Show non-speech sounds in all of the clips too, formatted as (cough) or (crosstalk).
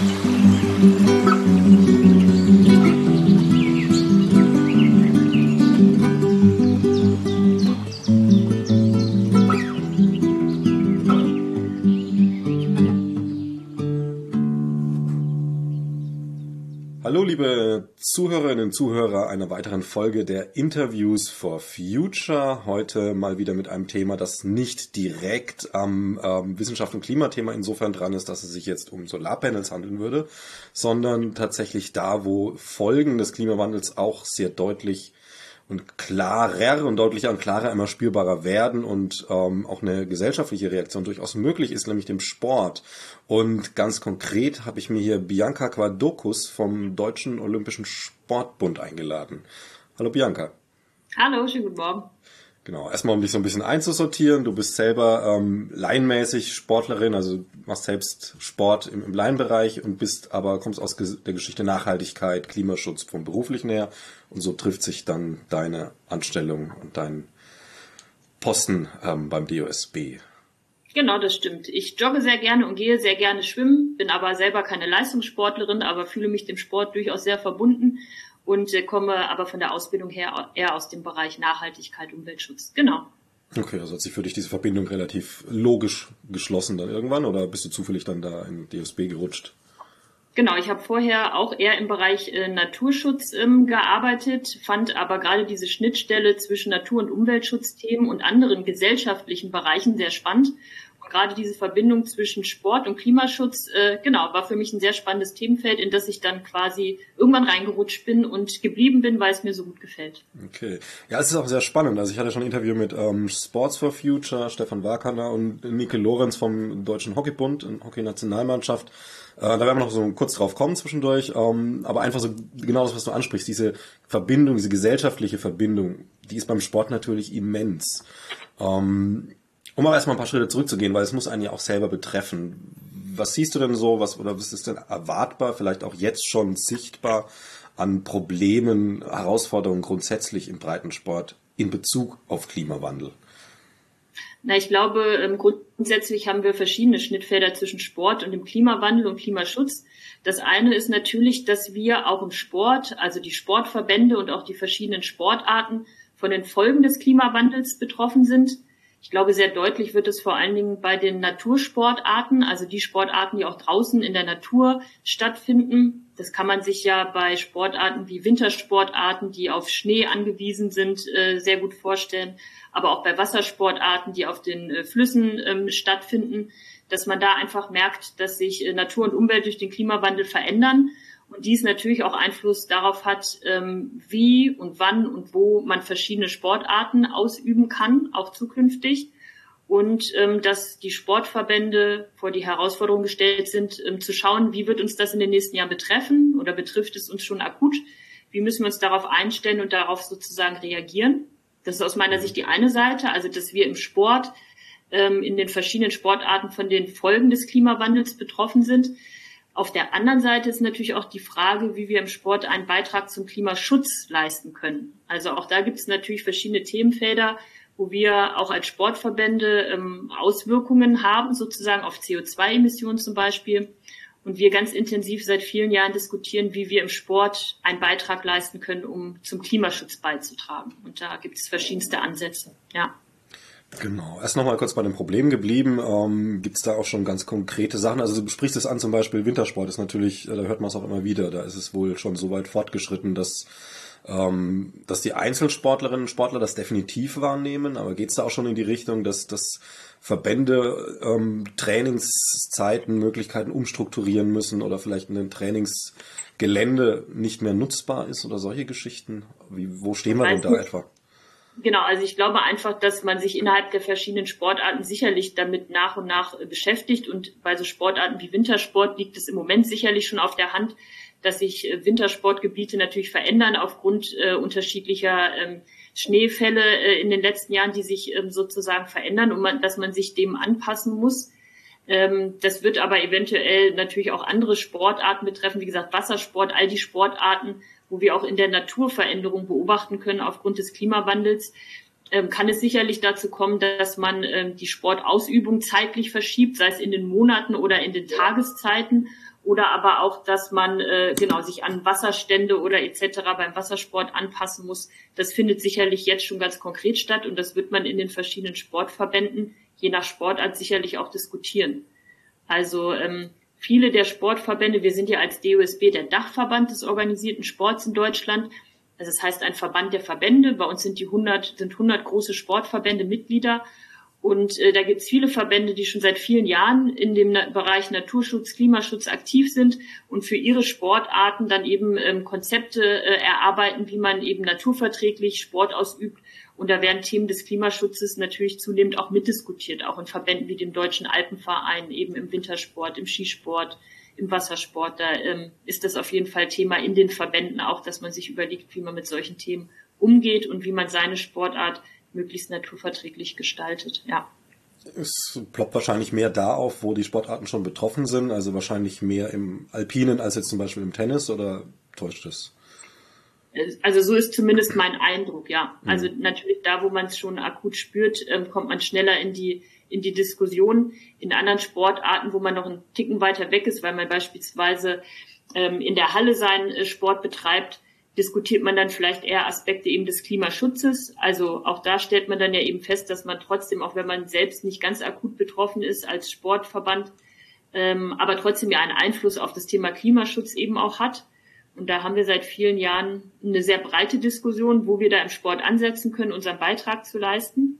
Thank you. Zuhörerinnen und Zuhörer einer weiteren Folge der Interviews for Future. Heute mal wieder mit einem Thema, das nicht direkt am ähm, Wissenschaft- und Klimathema insofern dran ist, dass es sich jetzt um Solarpanels handeln würde, sondern tatsächlich da, wo Folgen des Klimawandels auch sehr deutlich und klarer und deutlicher und klarer immer spürbarer werden und ähm, auch eine gesellschaftliche Reaktion durchaus möglich ist, nämlich dem Sport. Und ganz konkret habe ich mir hier Bianca Quadokus vom Deutschen Olympischen Sportbund eingeladen. Hallo Bianca. Hallo, schönen guten Morgen. Genau, erstmal um dich so ein bisschen einzusortieren. Du bist selber ähm, laienmäßig Sportlerin, also machst selbst Sport im, im Laienbereich und bist aber kommst aus der Geschichte Nachhaltigkeit, Klimaschutz vom beruflichen her und so trifft sich dann deine Anstellung und dein Posten ähm, beim DOSB. Genau, das stimmt. Ich jogge sehr gerne und gehe sehr gerne schwimmen, bin aber selber keine Leistungssportlerin, aber fühle mich dem Sport durchaus sehr verbunden und äh, komme aber von der Ausbildung her eher aus dem Bereich Nachhaltigkeit, Umweltschutz. Genau. Okay, also hat sich für dich diese Verbindung relativ logisch geschlossen dann irgendwann oder bist du zufällig dann da in DSB gerutscht? Genau, ich habe vorher auch eher im Bereich äh, Naturschutz ähm, gearbeitet, fand aber gerade diese Schnittstelle zwischen Natur- und Umweltschutzthemen und anderen gesellschaftlichen Bereichen sehr spannend gerade diese Verbindung zwischen Sport und Klimaschutz, äh, genau, war für mich ein sehr spannendes Themenfeld, in das ich dann quasi irgendwann reingerutscht bin und geblieben bin, weil es mir so gut gefällt. Okay. Ja, es ist auch sehr spannend. Also ich hatte schon ein Interview mit ähm, Sports for Future, Stefan Warkaner und Nike Lorenz vom Deutschen Hockeybund, Hockey-Nationalmannschaft. Äh, da werden wir noch so kurz drauf kommen zwischendurch. Ähm, aber einfach so genau das, was du ansprichst, diese Verbindung, diese gesellschaftliche Verbindung, die ist beim Sport natürlich immens. Ähm, um aber erstmal ein paar Schritte zurückzugehen, weil es muss einen ja auch selber betreffen. Was siehst du denn so, was oder was ist denn erwartbar, vielleicht auch jetzt schon sichtbar an Problemen, Herausforderungen grundsätzlich im Breitensport in Bezug auf Klimawandel? Na, ich glaube, ähm, grundsätzlich haben wir verschiedene Schnittfelder zwischen Sport und dem Klimawandel und Klimaschutz. Das eine ist natürlich, dass wir auch im Sport, also die Sportverbände und auch die verschiedenen Sportarten von den Folgen des Klimawandels betroffen sind. Ich glaube, sehr deutlich wird es vor allen Dingen bei den Natursportarten, also die Sportarten, die auch draußen in der Natur stattfinden. Das kann man sich ja bei Sportarten wie Wintersportarten, die auf Schnee angewiesen sind, äh, sehr gut vorstellen. Aber auch bei Wassersportarten, die auf den äh, Flüssen ähm, stattfinden, dass man da einfach merkt, dass sich äh, Natur und Umwelt durch den Klimawandel verändern und dies natürlich auch Einfluss darauf hat, ähm, wie und wann und wo man verschiedene Sportarten ausüben kann, auch zukünftig. Und ähm, dass die Sportverbände vor die Herausforderung gestellt sind, ähm, zu schauen, wie wird uns das in den nächsten Jahren betreffen oder betrifft es uns schon akut? Wie müssen wir uns darauf einstellen und darauf sozusagen reagieren? Das ist aus meiner Sicht die eine Seite, also dass wir im Sport in den verschiedenen Sportarten von den Folgen des Klimawandels betroffen sind. Auf der anderen Seite ist natürlich auch die Frage, wie wir im Sport einen Beitrag zum Klimaschutz leisten können. Also auch da gibt es natürlich verschiedene Themenfelder, wo wir auch als Sportverbände ähm, Auswirkungen haben, sozusagen auf CO2-Emissionen zum Beispiel. Und wir ganz intensiv seit vielen Jahren diskutieren, wie wir im Sport einen Beitrag leisten können, um zum Klimaschutz beizutragen. Und da gibt es verschiedenste Ansätze. Ja. Genau. Erst nochmal kurz bei dem Problem geblieben. Ähm, Gibt es da auch schon ganz konkrete Sachen? Also du sprichst es an, zum Beispiel Wintersport ist natürlich, äh, da hört man es auch immer wieder, da ist es wohl schon so weit fortgeschritten, dass, ähm, dass die Einzelsportlerinnen und Sportler das definitiv wahrnehmen. Aber geht es da auch schon in die Richtung, dass, dass Verbände ähm, Trainingszeiten, Möglichkeiten umstrukturieren müssen oder vielleicht ein Trainingsgelände nicht mehr nutzbar ist oder solche Geschichten? Wie, wo stehen wir denn da etwa? Genau, also ich glaube einfach, dass man sich innerhalb der verschiedenen Sportarten sicherlich damit nach und nach äh, beschäftigt. Und bei so Sportarten wie Wintersport liegt es im Moment sicherlich schon auf der Hand, dass sich äh, Wintersportgebiete natürlich verändern aufgrund äh, unterschiedlicher ähm, Schneefälle äh, in den letzten Jahren, die sich ähm, sozusagen verändern und man, dass man sich dem anpassen muss. Ähm, das wird aber eventuell natürlich auch andere Sportarten betreffen, wie gesagt Wassersport, all die Sportarten, wo wir auch in der Natur Veränderungen beobachten können aufgrund des Klimawandels, ähm, kann es sicherlich dazu kommen, dass man ähm, die Sportausübung zeitlich verschiebt, sei es in den Monaten oder in den Tageszeiten, oder aber auch, dass man äh, genau sich an Wasserstände oder etc. beim Wassersport anpassen muss. Das findet sicherlich jetzt schon ganz konkret statt und das wird man in den verschiedenen Sportverbänden je nach Sportart sicherlich auch diskutieren. Also ähm, viele der Sportverbände, wir sind ja als DOSB der Dachverband des organisierten Sports in Deutschland. Also das heißt ein Verband der Verbände. Bei uns sind die 100, sind 100 große Sportverbände Mitglieder und äh, da gibt es viele Verbände, die schon seit vielen Jahren in dem Na Bereich Naturschutz, Klimaschutz aktiv sind und für ihre Sportarten dann eben ähm, Konzepte äh, erarbeiten, wie man eben naturverträglich Sport ausübt. Und da werden Themen des Klimaschutzes natürlich zunehmend auch mitdiskutiert, auch in Verbänden wie dem Deutschen Alpenverein, eben im Wintersport, im Skisport, im Wassersport. Da ähm, ist das auf jeden Fall Thema in den Verbänden auch, dass man sich überlegt, wie man mit solchen Themen umgeht und wie man seine Sportart möglichst naturverträglich gestaltet. Ja. Es ploppt wahrscheinlich mehr da auf, wo die Sportarten schon betroffen sind, also wahrscheinlich mehr im Alpinen als jetzt zum Beispiel im Tennis oder täuscht es? Also so ist zumindest mein Eindruck, ja. Mhm. Also natürlich da, wo man es schon akut spürt, ähm, kommt man schneller in die in die Diskussion. In anderen Sportarten, wo man noch einen Ticken weiter weg ist, weil man beispielsweise ähm, in der Halle seinen äh, Sport betreibt, diskutiert man dann vielleicht eher Aspekte eben des Klimaschutzes. Also auch da stellt man dann ja eben fest, dass man trotzdem, auch wenn man selbst nicht ganz akut betroffen ist als Sportverband, ähm, aber trotzdem ja einen Einfluss auf das Thema Klimaschutz eben auch hat. Und da haben wir seit vielen Jahren eine sehr breite Diskussion, wo wir da im Sport ansetzen können, unseren Beitrag zu leisten.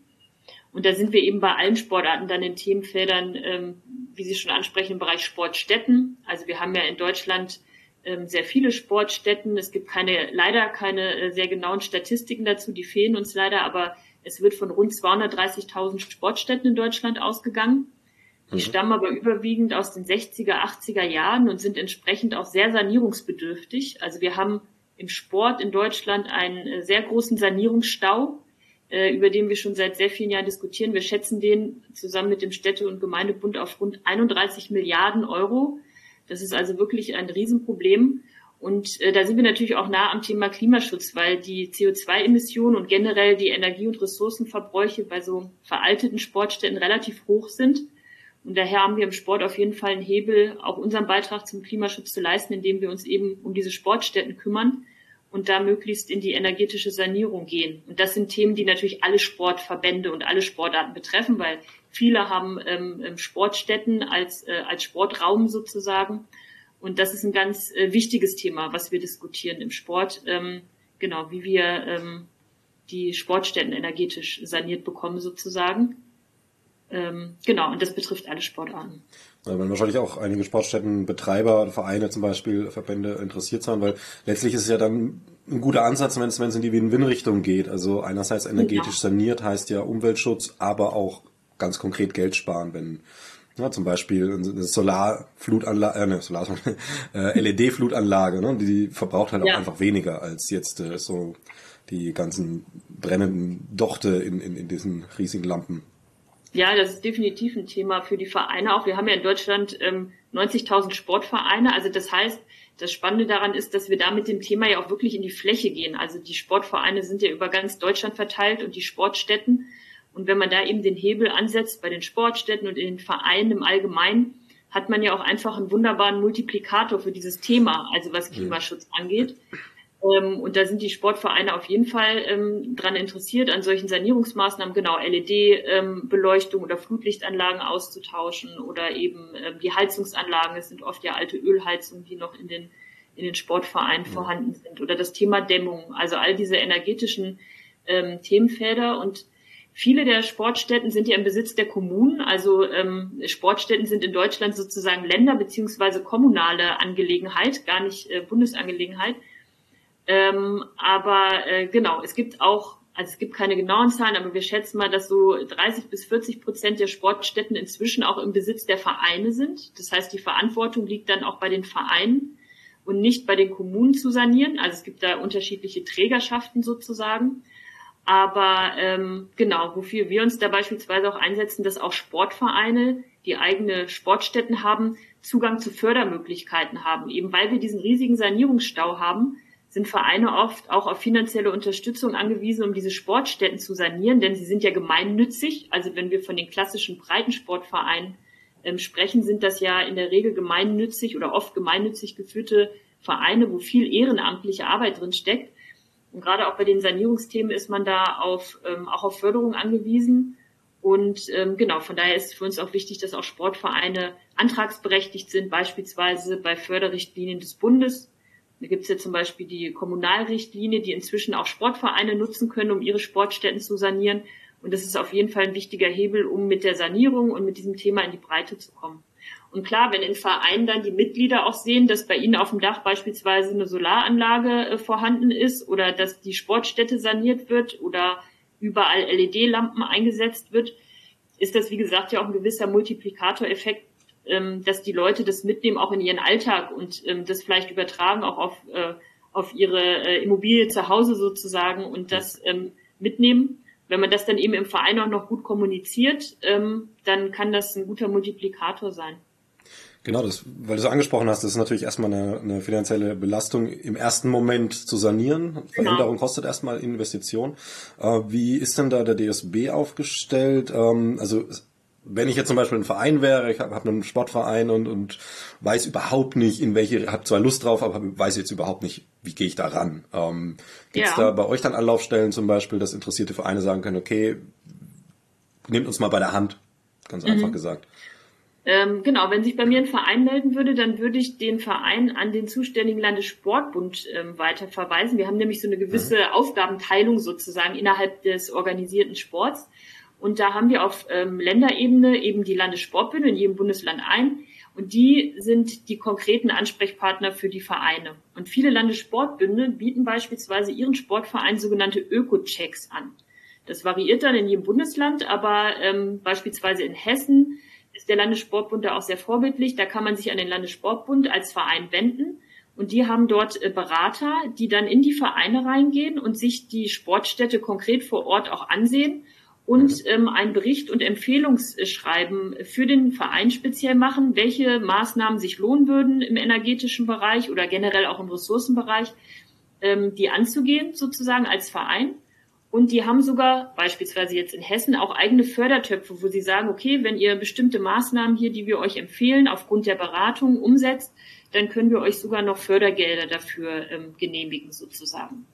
Und da sind wir eben bei allen Sportarten dann in Themenfeldern, ähm, wie Sie schon ansprechen, im Bereich Sportstätten. Also wir haben ja in Deutschland sehr viele Sportstätten. Es gibt keine, leider keine äh, sehr genauen Statistiken dazu, die fehlen uns leider, aber es wird von rund 230.000 Sportstätten in Deutschland ausgegangen. Die mhm. stammen aber überwiegend aus den 60er, 80er Jahren und sind entsprechend auch sehr sanierungsbedürftig. Also wir haben im Sport in Deutschland einen äh, sehr großen Sanierungsstau, äh, über den wir schon seit sehr vielen Jahren diskutieren. Wir schätzen den zusammen mit dem Städte- und Gemeindebund auf rund 31 Milliarden Euro. Das ist also wirklich ein Riesenproblem. Und äh, da sind wir natürlich auch nah am Thema Klimaschutz, weil die CO2-Emissionen und generell die Energie- und Ressourcenverbräuche bei so veralteten Sportstätten relativ hoch sind. Und daher haben wir im Sport auf jeden Fall einen Hebel, auch unseren Beitrag zum Klimaschutz zu leisten, indem wir uns eben um diese Sportstätten kümmern und da möglichst in die energetische Sanierung gehen. Und das sind Themen, die natürlich alle Sportverbände und alle Sportarten betreffen, weil viele haben ähm, ähm, Sportstätten als, äh, als Sportraum sozusagen. Und das ist ein ganz äh, wichtiges Thema, was wir diskutieren im Sport. Ähm, genau, wie wir ähm, die Sportstätten energetisch saniert bekommen sozusagen. Ähm, genau, und das betrifft alle Sportarten. Da werden wahrscheinlich auch einige Sportstättenbetreiber, Vereine zum Beispiel, Verbände interessiert sein, weil letztlich ist es ja dann ein guter Ansatz, wenn es, in die Win-Win-Richtung geht. Also einerseits energetisch ja. saniert heißt ja Umweltschutz, aber auch ganz konkret Geld sparen, wenn ja, zum Beispiel eine Solarflutanlage, äh, ne, Solar, (laughs) äh, LED-Flutanlage, ne, die verbraucht halt ja. auch einfach weniger als jetzt äh, so die ganzen brennenden Dochte in, in, in diesen riesigen Lampen. Ja, das ist definitiv ein Thema für die Vereine auch. Wir haben ja in Deutschland ähm, 90.000 Sportvereine. Also das heißt, das Spannende daran ist, dass wir da mit dem Thema ja auch wirklich in die Fläche gehen. Also die Sportvereine sind ja über ganz Deutschland verteilt und die Sportstätten. Und wenn man da eben den Hebel ansetzt bei den Sportstätten und in den Vereinen im Allgemeinen, hat man ja auch einfach einen wunderbaren Multiplikator für dieses Thema, also was Klimaschutz angeht. Ähm, und da sind die Sportvereine auf jeden Fall ähm, dran interessiert, an solchen Sanierungsmaßnahmen, genau LED-Beleuchtung ähm, oder Flutlichtanlagen auszutauschen oder eben ähm, die Heizungsanlagen. Es sind oft ja alte Ölheizungen, die noch in den, in den Sportvereinen ja. vorhanden sind. Oder das Thema Dämmung, also all diese energetischen ähm, Themenfelder. Und Viele der Sportstätten sind ja im Besitz der Kommunen. Also ähm, Sportstätten sind in Deutschland sozusagen Länder- beziehungsweise kommunale Angelegenheit, gar nicht äh, Bundesangelegenheit. Ähm, aber äh, genau, es gibt auch, also es gibt keine genauen Zahlen, aber wir schätzen mal, dass so 30 bis 40 Prozent der Sportstätten inzwischen auch im Besitz der Vereine sind. Das heißt, die Verantwortung liegt dann auch bei den Vereinen und nicht bei den Kommunen zu sanieren. Also es gibt da unterschiedliche Trägerschaften sozusagen. Aber ähm, genau, wofür wir uns da beispielsweise auch einsetzen, dass auch Sportvereine, die eigene Sportstätten haben, Zugang zu Fördermöglichkeiten haben. Eben weil wir diesen riesigen Sanierungsstau haben, sind Vereine oft auch auf finanzielle Unterstützung angewiesen, um diese Sportstätten zu sanieren, denn sie sind ja gemeinnützig. Also wenn wir von den klassischen Breitensportvereinen ähm, sprechen, sind das ja in der Regel gemeinnützig oder oft gemeinnützig geführte Vereine, wo viel ehrenamtliche Arbeit drin steckt. Und gerade auch bei den Sanierungsthemen ist man da auf, ähm, auch auf Förderung angewiesen. Und ähm, genau, von daher ist für uns auch wichtig, dass auch Sportvereine antragsberechtigt sind, beispielsweise bei Förderrichtlinien des Bundes. Da gibt es ja zum Beispiel die Kommunalrichtlinie, die inzwischen auch Sportvereine nutzen können, um ihre Sportstätten zu sanieren. Und das ist auf jeden Fall ein wichtiger Hebel, um mit der Sanierung und mit diesem Thema in die Breite zu kommen. Und klar, wenn in Vereinen dann die Mitglieder auch sehen, dass bei ihnen auf dem Dach beispielsweise eine Solaranlage äh, vorhanden ist oder dass die Sportstätte saniert wird oder überall LED-Lampen eingesetzt wird, ist das, wie gesagt, ja auch ein gewisser Multiplikatoreffekt, ähm, dass die Leute das mitnehmen, auch in ihren Alltag und ähm, das vielleicht übertragen auch auf, äh, auf ihre äh, Immobilie zu Hause sozusagen und das ähm, mitnehmen. Wenn man das dann eben im Verein auch noch gut kommuniziert, ähm, dann kann das ein guter Multiplikator sein. Genau, das, weil du so angesprochen hast, das ist natürlich erstmal eine, eine finanzielle Belastung im ersten Moment zu sanieren. Genau. Veränderung genau. kostet erstmal Investition. Äh, wie ist denn da der DSB aufgestellt? Ähm, also wenn ich jetzt zum Beispiel ein Verein wäre, ich habe hab einen Sportverein und, und weiß überhaupt nicht, in welche, habe zwar Lust drauf, aber weiß jetzt überhaupt nicht, wie gehe ich da ran. Ähm, Gibt es ja. da bei euch dann Anlaufstellen zum Beispiel, dass interessierte Vereine sagen können, okay, nehmt uns mal bei der Hand, ganz mhm. einfach gesagt. Ähm, genau, wenn sich bei mir ein Verein melden würde, dann würde ich den Verein an den zuständigen Landessportbund ähm, weiter verweisen. Wir haben nämlich so eine gewisse mhm. Aufgabenteilung sozusagen innerhalb des organisierten Sports. Und da haben wir auf ähm, Länderebene eben die Landessportbünde in jedem Bundesland ein. Und die sind die konkreten Ansprechpartner für die Vereine. Und viele Landessportbünde bieten beispielsweise ihren Sportvereinen sogenannte Öko-Checks an. Das variiert dann in jedem Bundesland, aber ähm, beispielsweise in Hessen ist der Landessportbund da auch sehr vorbildlich. Da kann man sich an den Landessportbund als Verein wenden. Und die haben dort äh, Berater, die dann in die Vereine reingehen und sich die Sportstätte konkret vor Ort auch ansehen und ähm, einen Bericht und Empfehlungsschreiben für den Verein speziell machen, welche Maßnahmen sich lohnen würden im energetischen Bereich oder generell auch im Ressourcenbereich, ähm, die anzugehen sozusagen als Verein. Und die haben sogar beispielsweise jetzt in Hessen auch eigene Fördertöpfe, wo sie sagen, okay, wenn ihr bestimmte Maßnahmen hier, die wir euch empfehlen, aufgrund der Beratung umsetzt, dann können wir euch sogar noch Fördergelder dafür ähm, genehmigen sozusagen.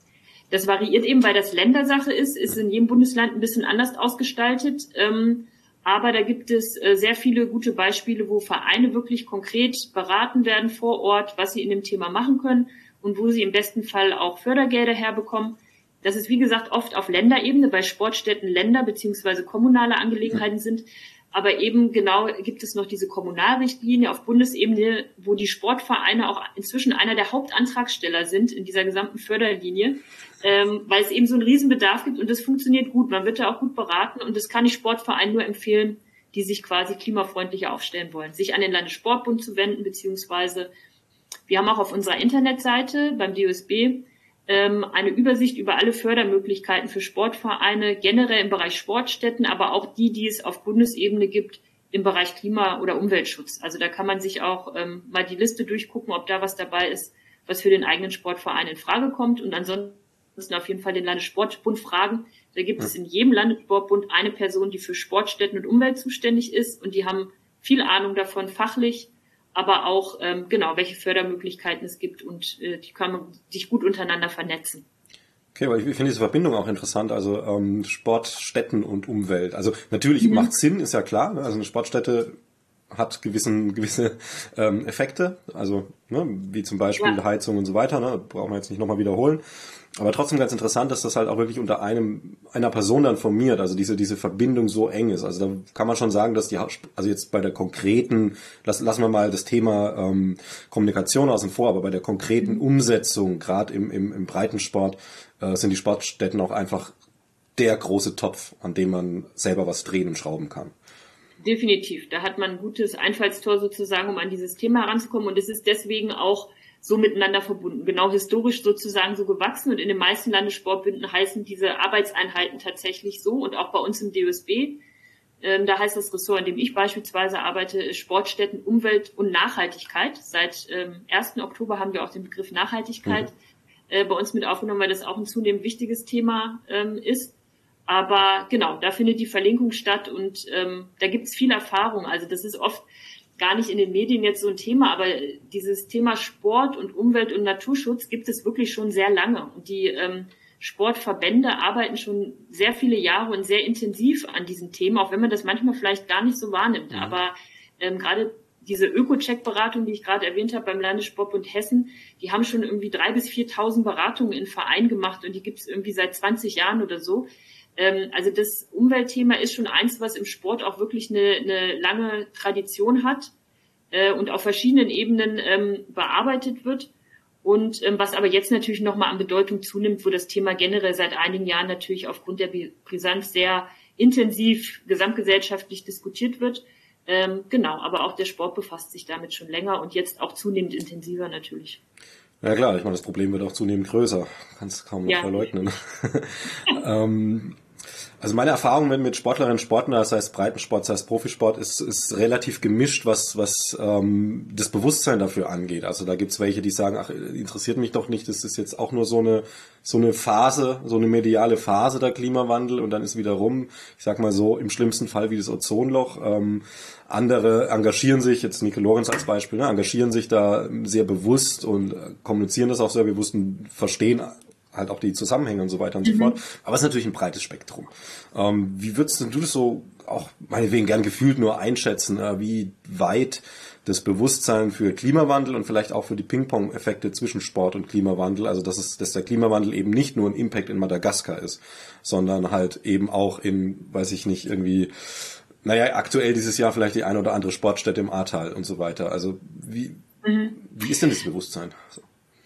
Das variiert eben, weil das Ländersache ist, ist in jedem Bundesland ein bisschen anders ausgestaltet. Ähm, aber da gibt es äh, sehr viele gute Beispiele, wo Vereine wirklich konkret beraten werden vor Ort, was sie in dem Thema machen können und wo sie im besten Fall auch Fördergelder herbekommen. Das ist, wie gesagt, oft auf Länderebene, bei Sportstätten Länder beziehungsweise kommunale Angelegenheiten sind. Aber eben genau gibt es noch diese Kommunalrichtlinie auf Bundesebene, wo die Sportvereine auch inzwischen einer der Hauptantragsteller sind in dieser gesamten Förderlinie, ähm, weil es eben so einen Riesenbedarf gibt und das funktioniert gut. Man wird da auch gut beraten und das kann ich Sportvereinen nur empfehlen, die sich quasi klimafreundlicher aufstellen wollen, sich an den Landessportbund zu wenden, beziehungsweise wir haben auch auf unserer Internetseite beim ähm, eine Übersicht über alle Fördermöglichkeiten für Sportvereine, generell im Bereich Sportstätten, aber auch die, die es auf Bundesebene gibt im Bereich Klima- oder Umweltschutz. Also da kann man sich auch ähm, mal die Liste durchgucken, ob da was dabei ist, was für den eigenen Sportverein in Frage kommt. Und ansonsten auf jeden Fall den Landessportbund fragen. Da gibt es in jedem Landessportbund eine Person, die für Sportstätten und Umwelt zuständig ist. Und die haben viel Ahnung davon, fachlich aber auch ähm, genau, welche Fördermöglichkeiten es gibt und äh, die kann man sich gut untereinander vernetzen. Okay, aber ich finde diese Verbindung auch interessant, also ähm, Sportstätten und Umwelt. Also natürlich mhm. macht Sinn, ist ja klar. Ne? Also eine Sportstätte hat gewissen gewisse ähm, Effekte, also ne, wie zum Beispiel ja. Heizung und so weiter. Ne, brauchen wir jetzt nicht nochmal wiederholen. Aber trotzdem ganz interessant, dass das halt auch wirklich unter einem einer Person dann formiert, also diese diese Verbindung so eng ist. Also da kann man schon sagen, dass die also jetzt bei der konkreten, lass, lassen wir mal das Thema ähm, Kommunikation außen vor, aber bei der konkreten mhm. Umsetzung, gerade im, im, im Breitensport, äh, sind die Sportstätten auch einfach der große Topf, an dem man selber was drehen und schrauben kann. Definitiv. Da hat man ein gutes Einfallstor sozusagen, um an dieses Thema heranzukommen. Und es ist deswegen auch so miteinander verbunden, genau historisch sozusagen so gewachsen und in den meisten Landessportbünden heißen diese Arbeitseinheiten tatsächlich so und auch bei uns im DOSB. Ähm, da heißt das Ressort, in dem ich beispielsweise arbeite, Sportstätten, Umwelt und Nachhaltigkeit. Seit ähm, 1. Oktober haben wir auch den Begriff Nachhaltigkeit mhm. äh, bei uns mit aufgenommen, weil das auch ein zunehmend wichtiges Thema ähm, ist. Aber genau, da findet die Verlinkung statt und ähm, da gibt es viel Erfahrung. Also das ist oft gar nicht in den Medien jetzt so ein Thema, aber dieses Thema Sport und Umwelt und Naturschutz gibt es wirklich schon sehr lange. Und die ähm, Sportverbände arbeiten schon sehr viele Jahre und sehr intensiv an diesen Themen, auch wenn man das manchmal vielleicht gar nicht so wahrnimmt. Mhm. Aber ähm, gerade diese Öko-Check-Beratung, die ich gerade erwähnt habe beim Landessportbund Hessen, die haben schon irgendwie drei bis 4.000 Beratungen in Verein gemacht und die gibt es irgendwie seit 20 Jahren oder so. Ähm, also das Umweltthema ist schon eins, was im Sport auch wirklich eine, eine lange Tradition hat äh, und auf verschiedenen Ebenen ähm, bearbeitet wird. Und ähm, was aber jetzt natürlich nochmal an Bedeutung zunimmt, wo das Thema generell seit einigen Jahren natürlich aufgrund der Brisanz sehr intensiv gesamtgesellschaftlich diskutiert wird. Ähm, genau, aber auch der Sport befasst sich damit schon länger und jetzt auch zunehmend intensiver natürlich. Ja klar, ich meine, das Problem wird auch zunehmend größer. Kannst kaum noch ja. verleugnen. (laughs) ähm, also meine Erfahrung mit Sportlerinnen und Sportlern, sei es Breitensport, sei es Profisport, ist, ist relativ gemischt, was, was ähm, das Bewusstsein dafür angeht. Also da gibt's welche, die sagen, ach, interessiert mich doch nicht, das ist jetzt auch nur so eine, so eine Phase, so eine mediale Phase der Klimawandel und dann ist wieder rum, ich sag mal so, im schlimmsten Fall wie das Ozonloch. Ähm, andere engagieren sich, jetzt Nico Lorenz als Beispiel, ne, engagieren sich da sehr bewusst und kommunizieren das auch sehr bewusst und verstehen halt auch die Zusammenhänge und so weiter und mhm. so fort. Aber es ist natürlich ein breites Spektrum. Ähm, wie würdest du das so auch meinetwegen gern gefühlt nur einschätzen, äh, wie weit das Bewusstsein für Klimawandel und vielleicht auch für die Ping-Pong-Effekte zwischen Sport und Klimawandel, also dass es, dass der Klimawandel eben nicht nur ein Impact in Madagaskar ist, sondern halt eben auch in, weiß ich nicht, irgendwie, naja, aktuell dieses Jahr vielleicht die ein oder andere Sportstätte im Ahrtal und so weiter. Also wie, mhm. wie ist denn das Bewusstsein?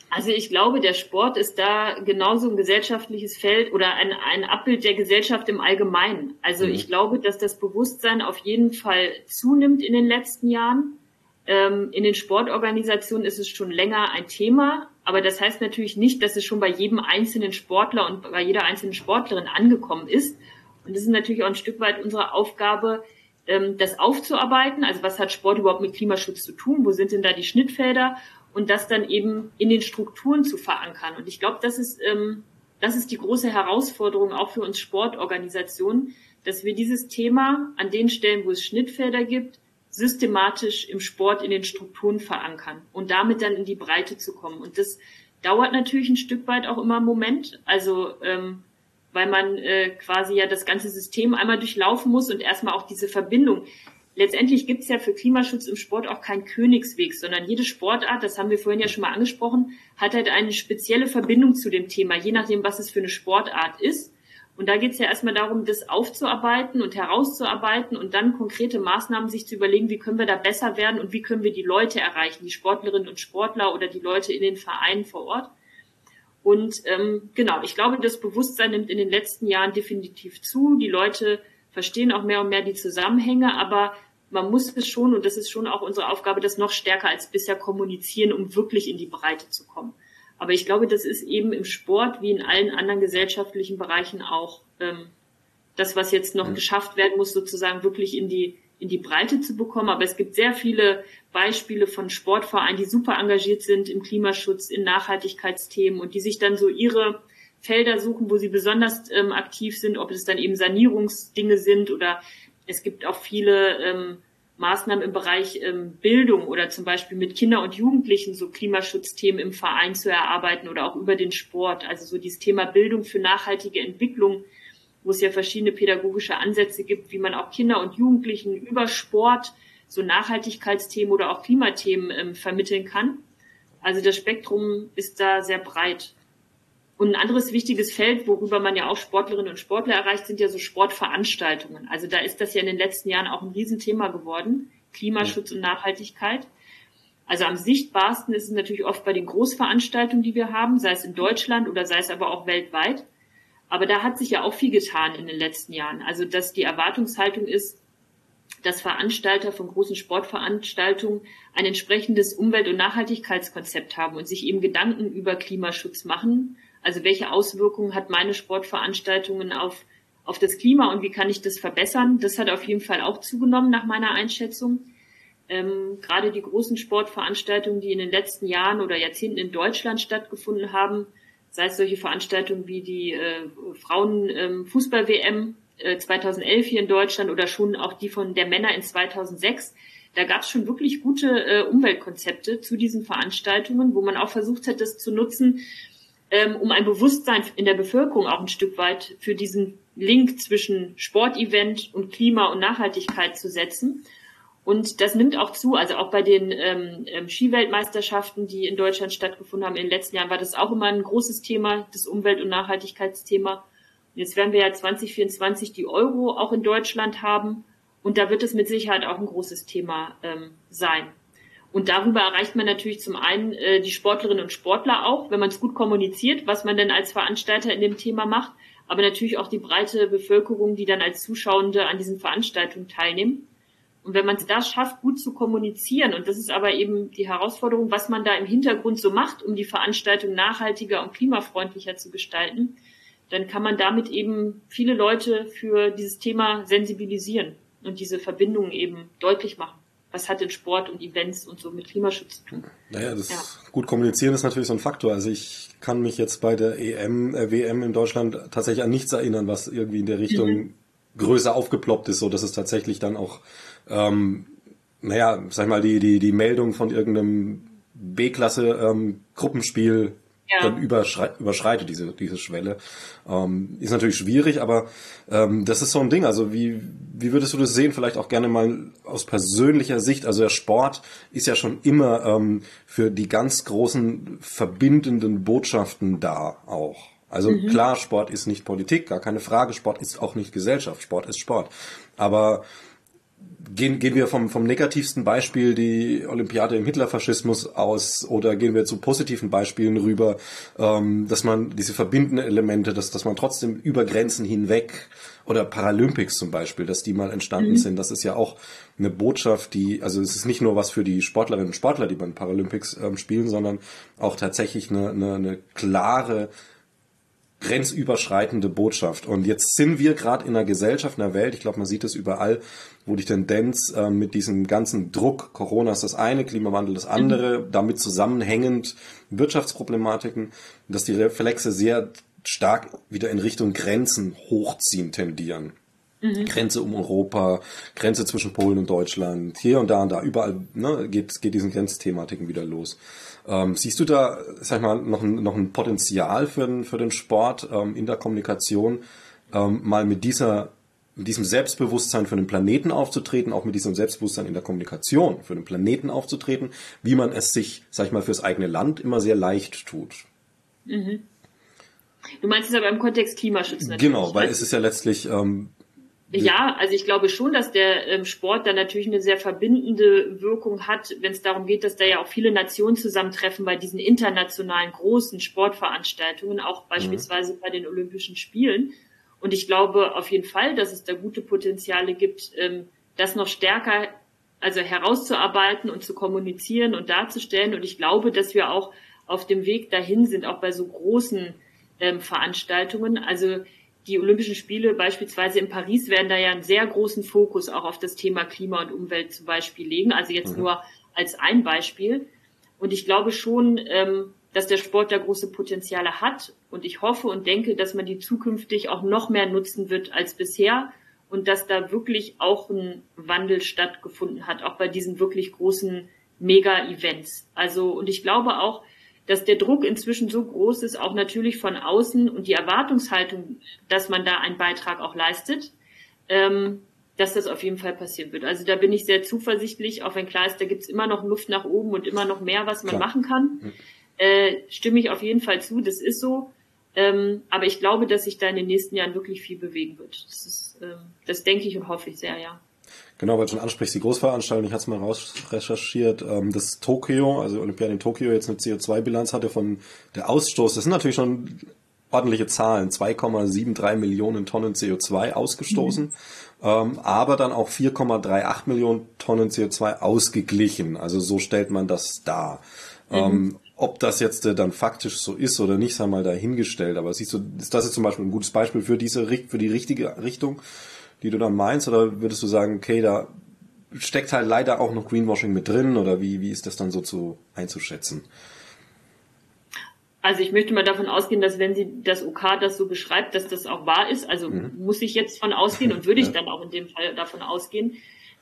So. Also ich glaube, der Sport ist da genauso ein gesellschaftliches Feld oder ein, ein Abbild der Gesellschaft im Allgemeinen. Also mhm. ich glaube, dass das Bewusstsein auf jeden Fall zunimmt in den letzten Jahren. Ähm, in den Sportorganisationen ist es schon länger ein Thema, aber das heißt natürlich nicht, dass es schon bei jedem einzelnen Sportler und bei jeder einzelnen Sportlerin angekommen ist. Und das ist natürlich auch ein Stück weit unsere Aufgabe, ähm, das aufzuarbeiten. Also was hat Sport überhaupt mit Klimaschutz zu tun? Wo sind denn da die Schnittfelder? Und das dann eben in den Strukturen zu verankern. Und ich glaube, das ist, ähm, das ist die große Herausforderung auch für uns Sportorganisationen, dass wir dieses Thema an den Stellen, wo es Schnittfelder gibt, systematisch im Sport in den Strukturen verankern und damit dann in die Breite zu kommen. Und das dauert natürlich ein Stück weit auch immer einen Moment. Also ähm, weil man äh, quasi ja das ganze System einmal durchlaufen muss und erstmal auch diese Verbindung letztendlich gibt es ja für Klimaschutz im Sport auch keinen Königsweg, sondern jede Sportart, das haben wir vorhin ja schon mal angesprochen, hat halt eine spezielle Verbindung zu dem Thema, je nachdem, was es für eine Sportart ist. Und da geht es ja erstmal darum, das aufzuarbeiten und herauszuarbeiten und dann konkrete Maßnahmen sich zu überlegen, wie können wir da besser werden und wie können wir die Leute erreichen, die Sportlerinnen und Sportler oder die Leute in den Vereinen vor Ort. Und ähm, genau, ich glaube, das Bewusstsein nimmt in den letzten Jahren definitiv zu. Die Leute verstehen auch mehr und mehr die Zusammenhänge, aber man muss es schon, und das ist schon auch unsere Aufgabe, das noch stärker als bisher kommunizieren, um wirklich in die Breite zu kommen. Aber ich glaube, das ist eben im Sport wie in allen anderen gesellschaftlichen Bereichen auch ähm, das, was jetzt noch geschafft werden muss, sozusagen wirklich in die in die Breite zu bekommen. Aber es gibt sehr viele Beispiele von Sportvereinen, die super engagiert sind im Klimaschutz, in Nachhaltigkeitsthemen und die sich dann so ihre Felder suchen, wo sie besonders ähm, aktiv sind, ob es dann eben Sanierungsdinge sind oder es gibt auch viele ähm, Maßnahmen im Bereich ähm, Bildung oder zum Beispiel mit Kindern und Jugendlichen so Klimaschutzthemen im Verein zu erarbeiten oder auch über den Sport. Also so dieses Thema Bildung für nachhaltige Entwicklung, wo es ja verschiedene pädagogische Ansätze gibt, wie man auch Kinder und Jugendlichen über Sport so Nachhaltigkeitsthemen oder auch Klimathemen ähm, vermitteln kann. Also das Spektrum ist da sehr breit. Und ein anderes wichtiges Feld, worüber man ja auch Sportlerinnen und Sportler erreicht, sind ja so Sportveranstaltungen. Also da ist das ja in den letzten Jahren auch ein Riesenthema geworden. Klimaschutz und Nachhaltigkeit. Also am sichtbarsten ist es natürlich oft bei den Großveranstaltungen, die wir haben, sei es in Deutschland oder sei es aber auch weltweit. Aber da hat sich ja auch viel getan in den letzten Jahren. Also dass die Erwartungshaltung ist, dass Veranstalter von großen Sportveranstaltungen ein entsprechendes Umwelt- und Nachhaltigkeitskonzept haben und sich eben Gedanken über Klimaschutz machen also welche Auswirkungen hat meine Sportveranstaltungen auf, auf das Klima und wie kann ich das verbessern? Das hat auf jeden Fall auch zugenommen nach meiner Einschätzung. Ähm, gerade die großen Sportveranstaltungen, die in den letzten Jahren oder Jahrzehnten in Deutschland stattgefunden haben, sei es solche Veranstaltungen wie die äh, Frauen-Fußball-WM äh, 2011 hier in Deutschland oder schon auch die von der Männer in 2006. Da gab es schon wirklich gute äh, Umweltkonzepte zu diesen Veranstaltungen, wo man auch versucht hat, das zu nutzen, ähm, um ein Bewusstsein in der Bevölkerung auch ein Stück weit für diesen Link zwischen Sportevent und Klima und Nachhaltigkeit zu setzen. Und das nimmt auch zu. Also auch bei den ähm, ähm, Skiweltmeisterschaften, die in Deutschland stattgefunden haben in den letzten Jahren, war das auch immer ein großes Thema, das Umwelt- und Nachhaltigkeitsthema. Und jetzt werden wir ja 2024 die Euro auch in Deutschland haben. Und da wird es mit Sicherheit auch ein großes Thema ähm, sein. Und darüber erreicht man natürlich zum einen äh, die Sportlerinnen und Sportler auch, wenn man es gut kommuniziert, was man denn als Veranstalter in dem Thema macht, aber natürlich auch die breite Bevölkerung, die dann als Zuschauende an diesen Veranstaltungen teilnehmen. Und wenn man es da schafft, gut zu kommunizieren, und das ist aber eben die Herausforderung, was man da im Hintergrund so macht, um die Veranstaltung nachhaltiger und klimafreundlicher zu gestalten, dann kann man damit eben viele Leute für dieses Thema sensibilisieren und diese Verbindungen eben deutlich machen. Was hat denn Sport und Events und so mit Klimaschutz zu tun? Naja, das ja. gut kommunizieren ist natürlich so ein Faktor. Also ich kann mich jetzt bei der EM, äh, WM in Deutschland tatsächlich an nichts erinnern, was irgendwie in der Richtung mhm. größer aufgeploppt ist, so dass es tatsächlich dann auch ähm, naja, sag ich mal, die, die, die Meldung von irgendeinem B-Klasse ähm, Gruppenspiel ja. dann überschrei überschreitet diese, diese Schwelle. Ähm, ist natürlich schwierig, aber ähm, das ist so ein Ding. Also wie, wie würdest du das sehen? Vielleicht auch gerne mal aus persönlicher Sicht. Also der Sport ist ja schon immer ähm, für die ganz großen verbindenden Botschaften da auch. Also mhm. klar, Sport ist nicht Politik, gar keine Frage. Sport ist auch nicht Gesellschaft. Sport ist Sport. Aber gehen, gehen wir vom, vom negativsten Beispiel die Olympiade im Hitlerfaschismus aus oder gehen wir zu positiven Beispielen rüber, ähm, dass man diese verbindenden Elemente, dass, dass man trotzdem über Grenzen hinweg oder Paralympics zum Beispiel, dass die mal entstanden mhm. sind, das ist ja auch eine Botschaft, die, also es ist nicht nur was für die Sportlerinnen und Sportler, die beim Paralympics ähm, spielen, sondern auch tatsächlich eine, eine, eine klare grenzüberschreitende Botschaft. Und jetzt sind wir gerade in einer Gesellschaft, in einer Welt, ich glaube, man sieht es überall, wo die Tendenz äh, mit diesem ganzen Druck, Corona ist das eine, Klimawandel das andere, mhm. damit zusammenhängend Wirtschaftsproblematiken, dass die Reflexe sehr stark wieder in Richtung Grenzen hochziehen tendieren. Mhm. Grenze um Europa, Grenze zwischen Polen und Deutschland, hier und da und da, überall ne, geht, geht diesen Grenzthematiken wieder los. Ähm, siehst du da, sag ich mal, noch ein, noch ein Potenzial für den, für den Sport ähm, in der Kommunikation, ähm, mal mit dieser mit diesem Selbstbewusstsein für den Planeten aufzutreten, auch mit diesem Selbstbewusstsein in der Kommunikation für den Planeten aufzutreten, wie man es sich, sag ich mal, fürs eigene Land immer sehr leicht tut. Mhm. Du meinst es aber im Kontext Klimaschutz natürlich. Genau, weil es ist ja letztlich ähm, ja, also ich glaube schon, dass der ähm, Sport da natürlich eine sehr verbindende Wirkung hat, wenn es darum geht, dass da ja auch viele Nationen zusammentreffen bei diesen internationalen großen Sportveranstaltungen, auch mhm. beispielsweise mhm. bei den Olympischen Spielen. Und ich glaube auf jeden Fall, dass es da gute Potenziale gibt, ähm, das noch stärker also herauszuarbeiten und zu kommunizieren und darzustellen. Und ich glaube, dass wir auch auf dem Weg dahin sind, auch bei so großen ähm, Veranstaltungen. Also die Olympischen Spiele beispielsweise in Paris werden da ja einen sehr großen Fokus auch auf das Thema Klima und Umwelt zum Beispiel legen. Also jetzt mhm. nur als ein Beispiel. Und ich glaube schon, ähm, dass der Sport da große Potenziale hat. Und ich hoffe und denke, dass man die zukünftig auch noch mehr nutzen wird als bisher und dass da wirklich auch ein Wandel stattgefunden hat, auch bei diesen wirklich großen Mega-Events. Also, und ich glaube auch, dass der Druck inzwischen so groß ist, auch natürlich von außen und die Erwartungshaltung, dass man da einen Beitrag auch leistet, ähm, dass das auf jeden Fall passieren wird. Also da bin ich sehr zuversichtlich, auch wenn klar ist, da gibt's immer noch Luft nach oben und immer noch mehr, was man klar. machen kann. Mhm. Äh, stimme ich auf jeden Fall zu, das ist so. Ähm, aber ich glaube, dass sich da in den nächsten Jahren wirklich viel bewegen wird. Das, ist, ähm, das denke ich und hoffe ich sehr, ja. Genau, weil du schon ansprichst, die Großveranstaltung, ich hatte es mal raus recherchiert, ähm, das Tokio, also Olympiade in Tokio jetzt eine CO2-Bilanz hatte von der Ausstoß, das sind natürlich schon ordentliche Zahlen, 2,73 Millionen Tonnen CO2 ausgestoßen, mhm. ähm, aber dann auch 4,38 Millionen Tonnen CO2 ausgeglichen. Also so stellt man das dar. Mhm. Ähm, ob das jetzt äh, dann faktisch so ist oder nicht, sei mal dahingestellt. Aber siehst du, ist das jetzt zum Beispiel ein gutes Beispiel für diese, für die richtige Richtung? Die du dann meinst? Oder würdest du sagen, okay, da steckt halt leider auch noch Greenwashing mit drin? Oder wie, wie ist das dann so zu einzuschätzen? Also ich möchte mal davon ausgehen, dass wenn sie das OK das so beschreibt, dass das auch wahr ist. Also mhm. muss ich jetzt von ausgehen und würde (laughs) ich dann auch in dem Fall davon ausgehen.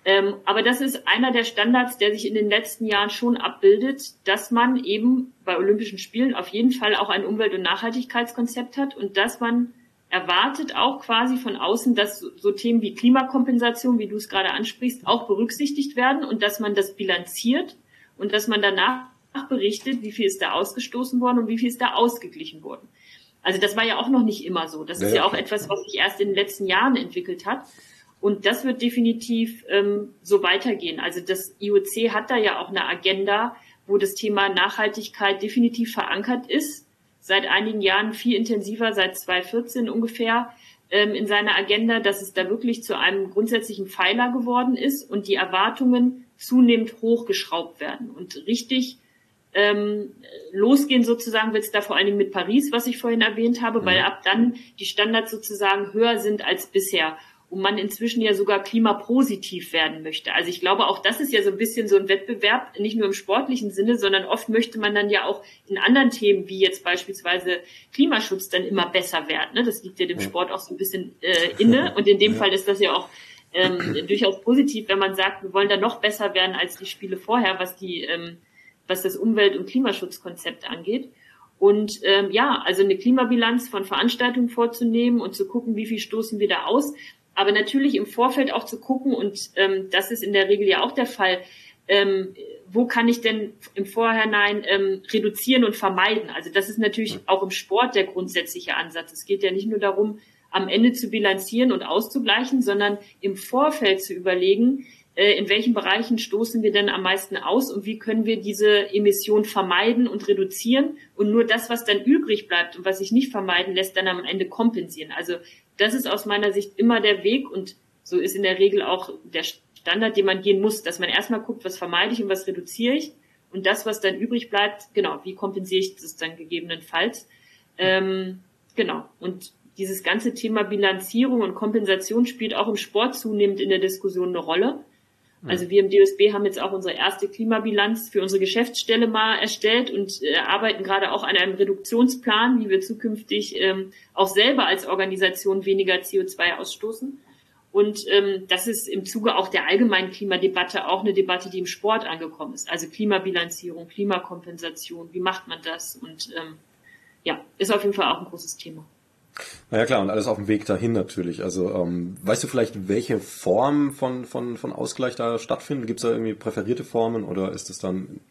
Ähm, aber das ist einer der Standards, der sich in den letzten Jahren schon abbildet, dass man eben bei Olympischen Spielen auf jeden Fall auch ein Umwelt- und Nachhaltigkeitskonzept hat und dass man erwartet auch quasi von außen, dass so Themen wie Klimakompensation, wie du es gerade ansprichst, auch berücksichtigt werden und dass man das bilanziert und dass man danach berichtet, wie viel ist da ausgestoßen worden und wie viel ist da ausgeglichen worden. Also das war ja auch noch nicht immer so. Das ja, ist ja auch etwas, was sich erst in den letzten Jahren entwickelt hat. Und das wird definitiv ähm, so weitergehen. Also das IOC hat da ja auch eine Agenda, wo das Thema Nachhaltigkeit definitiv verankert ist. Seit einigen Jahren viel intensiver, seit 2014 ungefähr, ähm, in seiner Agenda, dass es da wirklich zu einem grundsätzlichen Pfeiler geworden ist und die Erwartungen zunehmend hochgeschraubt werden. Und richtig ähm, losgehen sozusagen wird es da vor allen Dingen mit Paris, was ich vorhin erwähnt habe, weil mhm. ab dann die Standards sozusagen höher sind als bisher und man inzwischen ja sogar klimapositiv werden möchte. Also ich glaube, auch das ist ja so ein bisschen so ein Wettbewerb, nicht nur im sportlichen Sinne, sondern oft möchte man dann ja auch in anderen Themen, wie jetzt beispielsweise Klimaschutz, dann immer besser werden. Ne? Das liegt ja dem Sport auch so ein bisschen äh, inne. (laughs) Und in dem ja. Fall ist das ja auch ähm, durchaus positiv, wenn man sagt, wir wollen da noch besser werden als die Spiele vorher, was die, ähm, was das Umwelt- und Klimaschutzkonzept angeht. Und ähm, ja, also eine Klimabilanz von Veranstaltungen vorzunehmen und zu gucken, wie viel stoßen wir da aus, aber natürlich im Vorfeld auch zu gucken, und ähm, das ist in der Regel ja auch der Fall, ähm, wo kann ich denn im Vorhinein ähm, reduzieren und vermeiden? Also das ist natürlich auch im Sport der grundsätzliche Ansatz. Es geht ja nicht nur darum, am Ende zu bilanzieren und auszugleichen, sondern im Vorfeld zu überlegen, äh, in welchen Bereichen stoßen wir denn am meisten aus und wie können wir diese Emission vermeiden und reduzieren und nur das, was dann übrig bleibt und was sich nicht vermeiden lässt, dann am Ende kompensieren. Also das ist aus meiner Sicht immer der Weg und so ist in der Regel auch der Standard, den man gehen muss, dass man erstmal guckt, was vermeide ich und was reduziere ich und das, was dann übrig bleibt, genau, wie kompensiere ich das dann gegebenenfalls. Ähm, genau. Und dieses ganze Thema Bilanzierung und Kompensation spielt auch im Sport zunehmend in der Diskussion eine Rolle. Also wir im DSB haben jetzt auch unsere erste Klimabilanz für unsere Geschäftsstelle mal erstellt und äh, arbeiten gerade auch an einem Reduktionsplan, wie wir zukünftig ähm, auch selber als Organisation weniger CO2 ausstoßen. Und ähm, das ist im Zuge auch der allgemeinen Klimadebatte auch eine Debatte, die im Sport angekommen ist. Also Klimabilanzierung, Klimakompensation, wie macht man das? Und ähm, ja, ist auf jeden Fall auch ein großes Thema. Naja klar, und alles auf dem Weg dahin natürlich. Also ähm, weißt du vielleicht, welche Form von, von, von Ausgleich da stattfinden? Gibt es da irgendwie präferierte Formen oder ist es dann?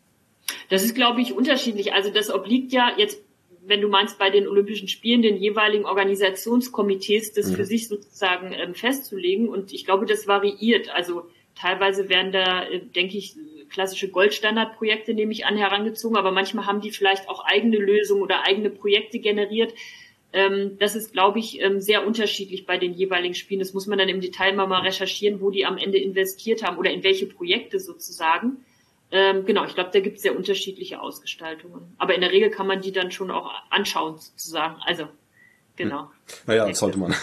Das ist, glaube ich, unterschiedlich. Also das obliegt ja jetzt, wenn du meinst, bei den Olympischen Spielen den jeweiligen Organisationskomitees, das mhm. für sich sozusagen ähm, festzulegen. Und ich glaube, das variiert. Also teilweise werden da, äh, denke ich, klassische Goldstandardprojekte, nehme ich an, herangezogen, aber manchmal haben die vielleicht auch eigene Lösungen oder eigene Projekte generiert das ist, glaube ich, ähm, sehr unterschiedlich bei den jeweiligen Spielen. Das muss man dann im Detail mal, mal recherchieren, wo die am Ende investiert haben oder in welche Projekte sozusagen. Ähm, genau, ich glaube, da gibt es sehr unterschiedliche Ausgestaltungen. Aber in der Regel kann man die dann schon auch anschauen, sozusagen. Also, genau. Hm. Naja, das sollte man.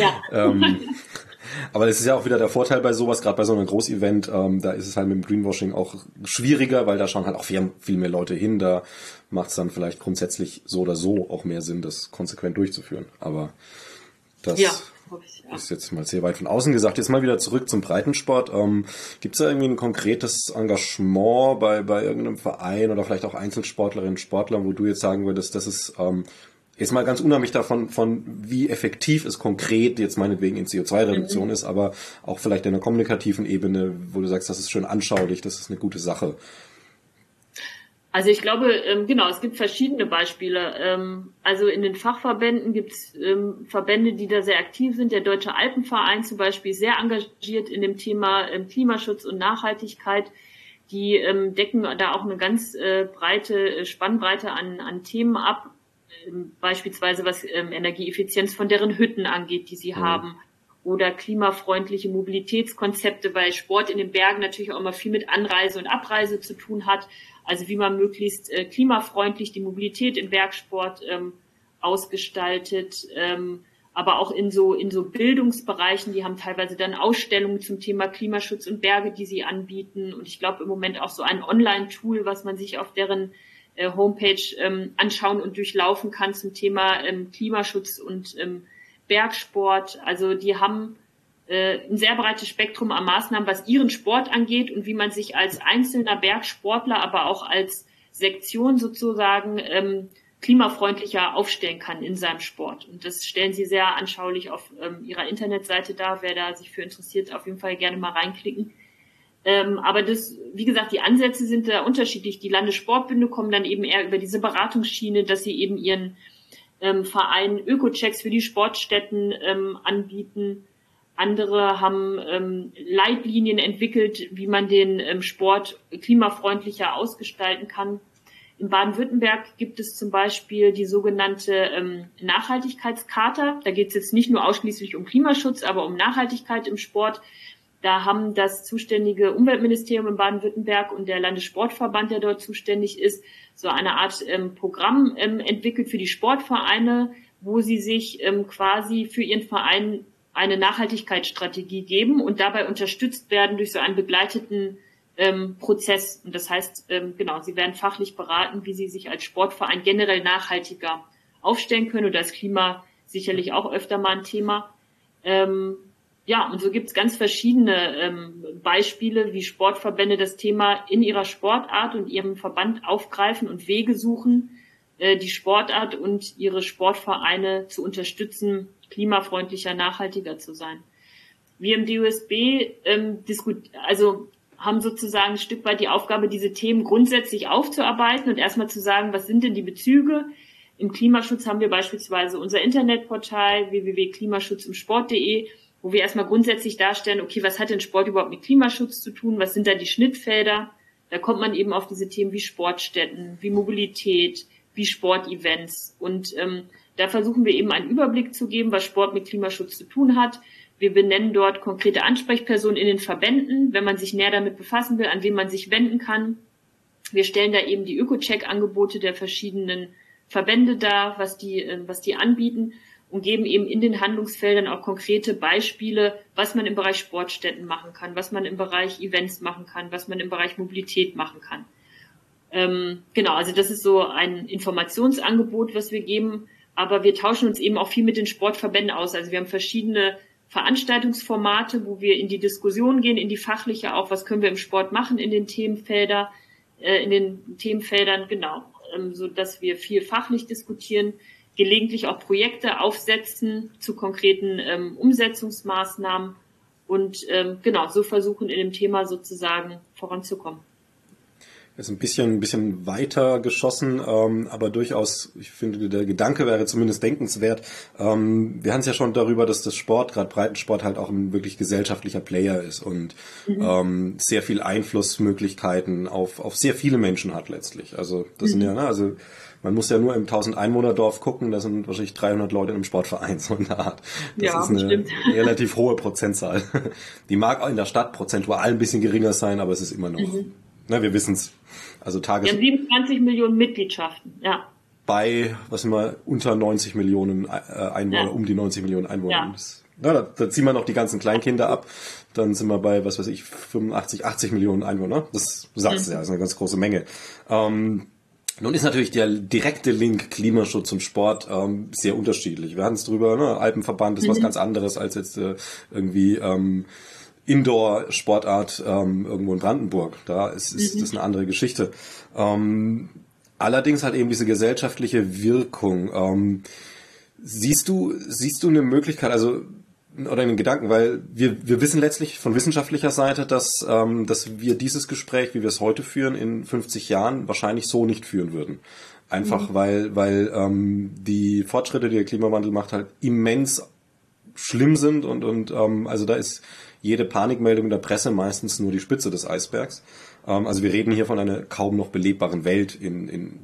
Ja. (laughs) ähm, (laughs) aber es ist ja auch wieder der Vorteil bei sowas, gerade bei so einem Großevent, ähm, da ist es halt mit dem Greenwashing auch schwieriger, weil da schauen halt auch viel, viel mehr Leute hin. Da macht es dann vielleicht grundsätzlich so oder so auch mehr Sinn, das konsequent durchzuführen. Aber das ja, ist jetzt mal sehr weit von außen gesagt. Jetzt mal wieder zurück zum Breitensport. Ähm, Gibt es da irgendwie ein konkretes Engagement bei, bei irgendeinem Verein oder vielleicht auch Einzelsportlerinnen und Sportlern, wo du jetzt sagen würdest, das ist ähm, Jetzt mal ganz unabhängig davon, von wie effektiv es konkret jetzt meinetwegen in CO2-Reduktion mhm. ist, aber auch vielleicht in einer kommunikativen Ebene, wo du sagst, das ist schön anschaulich, das ist eine gute Sache. Also ich glaube, ähm, genau, es gibt verschiedene Beispiele. Ähm, also in den Fachverbänden gibt es ähm, Verbände, die da sehr aktiv sind. Der Deutsche Alpenverein zum Beispiel ist sehr engagiert in dem Thema Klimaschutz und Nachhaltigkeit. Die decken da auch eine ganz äh, breite Spannbreite an, an Themen ab beispielsweise was ähm, Energieeffizienz von deren Hütten angeht, die sie ja. haben, oder klimafreundliche Mobilitätskonzepte, weil Sport in den Bergen natürlich auch immer viel mit Anreise und Abreise zu tun hat. Also wie man möglichst äh, klimafreundlich die Mobilität im Bergsport ähm, ausgestaltet, ähm, aber auch in so in so Bildungsbereichen, die haben teilweise dann Ausstellungen zum Thema Klimaschutz und Berge, die sie anbieten. Und ich glaube im Moment auch so ein Online-Tool, was man sich auf deren äh, Homepage ähm, anschauen und durchlaufen kann zum Thema ähm, Klimaschutz und ähm, Bergsport. Also die haben äh, ein sehr breites Spektrum an Maßnahmen, was ihren Sport angeht und wie man sich als einzelner Bergsportler, aber auch als Sektion sozusagen ähm, klimafreundlicher aufstellen kann in seinem Sport. Und das stellen sie sehr anschaulich auf ähm, ihrer Internetseite dar. Wer da sich für interessiert, auf jeden Fall gerne mal reinklicken. Ähm, aber das, wie gesagt, die Ansätze sind da unterschiedlich. Die Landessportbünde kommen dann eben eher über diese Beratungsschiene, dass sie eben ihren ähm, Vereinen Öko-Checks für die Sportstätten ähm, anbieten. Andere haben ähm, Leitlinien entwickelt, wie man den ähm, Sport klimafreundlicher ausgestalten kann. In Baden-Württemberg gibt es zum Beispiel die sogenannte ähm, Nachhaltigkeitscharta. Da geht es jetzt nicht nur ausschließlich um Klimaschutz, aber um Nachhaltigkeit im Sport. Da haben das zuständige Umweltministerium in Baden-Württemberg und der Landessportverband, der dort zuständig ist, so eine Art ähm, Programm ähm, entwickelt für die Sportvereine, wo sie sich ähm, quasi für ihren Verein eine Nachhaltigkeitsstrategie geben und dabei unterstützt werden durch so einen begleiteten ähm, Prozess. Und das heißt, ähm, genau, sie werden fachlich beraten, wie sie sich als Sportverein generell nachhaltiger aufstellen können. Und da ist Klima sicherlich auch öfter mal ein Thema. Ähm, ja, und so gibt's ganz verschiedene ähm, Beispiele, wie Sportverbände das Thema in ihrer Sportart und ihrem Verband aufgreifen und Wege suchen, äh, die Sportart und ihre Sportvereine zu unterstützen, klimafreundlicher, nachhaltiger zu sein. Wir im DUSB ähm, diskut also haben sozusagen ein Stück weit die Aufgabe, diese Themen grundsätzlich aufzuarbeiten und erstmal zu sagen, was sind denn die Bezüge? Im Klimaschutz haben wir beispielsweise unser Internetportal www.klimaschutzimsport.de, wo wir erstmal grundsätzlich darstellen, okay, was hat denn Sport überhaupt mit Klimaschutz zu tun? Was sind da die Schnittfelder? Da kommt man eben auf diese Themen wie Sportstätten, wie Mobilität, wie Sportevents. Und ähm, da versuchen wir eben einen Überblick zu geben, was Sport mit Klimaschutz zu tun hat, wir benennen dort konkrete Ansprechpersonen in den Verbänden, wenn man sich näher damit befassen will, an wen man sich wenden kann. Wir stellen da eben die Öko-Check-Angebote der verschiedenen Verbände dar, was die, äh, was die anbieten und geben eben in den Handlungsfeldern auch konkrete Beispiele, was man im Bereich Sportstätten machen kann, was man im Bereich Events machen kann, was man im Bereich Mobilität machen kann. Ähm, genau, also das ist so ein Informationsangebot, was wir geben, aber wir tauschen uns eben auch viel mit den Sportverbänden aus. Also wir haben verschiedene Veranstaltungsformate, wo wir in die Diskussion gehen, in die fachliche auch, was können wir im Sport machen in den Themenfelder, äh, in den Themenfeldern, genau, ähm, so dass wir viel fachlich diskutieren, gelegentlich auch Projekte aufsetzen zu konkreten ähm, Umsetzungsmaßnahmen und ähm, genau so versuchen in dem Thema sozusagen voranzukommen ist ein bisschen, ein bisschen weiter geschossen, ähm, aber durchaus, ich finde, der Gedanke wäre zumindest denkenswert. Ähm, wir haben es ja schon darüber, dass das Sport, gerade Breitensport, halt auch ein wirklich gesellschaftlicher Player ist und mhm. ähm, sehr viel Einflussmöglichkeiten auf, auf sehr viele Menschen hat letztlich. Also das mhm. sind ja, ne, also man muss ja nur im 1000 Einwohner Dorf gucken, da sind wahrscheinlich 300 Leute in einem Sportverein, (laughs) so eine Art. Das ja, ist eine stimmt. (laughs) relativ hohe Prozentzahl. Die mag auch in der Stadt prozentual ein bisschen geringer sein, aber es ist immer noch, mhm. na, wir wissen es. Also Tages... Ja, 27 Millionen Mitgliedschaften, ja. Bei, was sind wir, unter 90 Millionen äh, Einwohner, ja. um die 90 Millionen Einwohner. Ja. Na, da, da ziehen wir noch die ganzen Kleinkinder ab. Dann sind wir bei, was weiß ich, 85, 80 Millionen Einwohner. Das du sagst mhm. ja, das ist eine ganz große Menge. Ähm, nun ist natürlich der direkte Link Klimaschutz und Sport ähm, sehr unterschiedlich. Wir hatten es drüber, ne? Alpenverband ist mhm. was ganz anderes als jetzt äh, irgendwie ähm, Indoor-Sportart ähm, irgendwo in Brandenburg. Da ist, ist mhm. das eine andere Geschichte. Ähm, allerdings hat eben diese gesellschaftliche Wirkung. Ähm, siehst du, siehst du eine Möglichkeit, also oder einen Gedanken, weil wir, wir wissen letztlich von wissenschaftlicher Seite, dass, ähm, dass wir dieses Gespräch, wie wir es heute führen, in 50 Jahren wahrscheinlich so nicht führen würden. Einfach mhm. weil, weil ähm, die Fortschritte, die der Klimawandel macht, halt immens schlimm sind und, und ähm, also da ist jede Panikmeldung der Presse meistens nur die Spitze des Eisbergs. Ähm, also wir reden hier von einer kaum noch belebbaren Welt in, in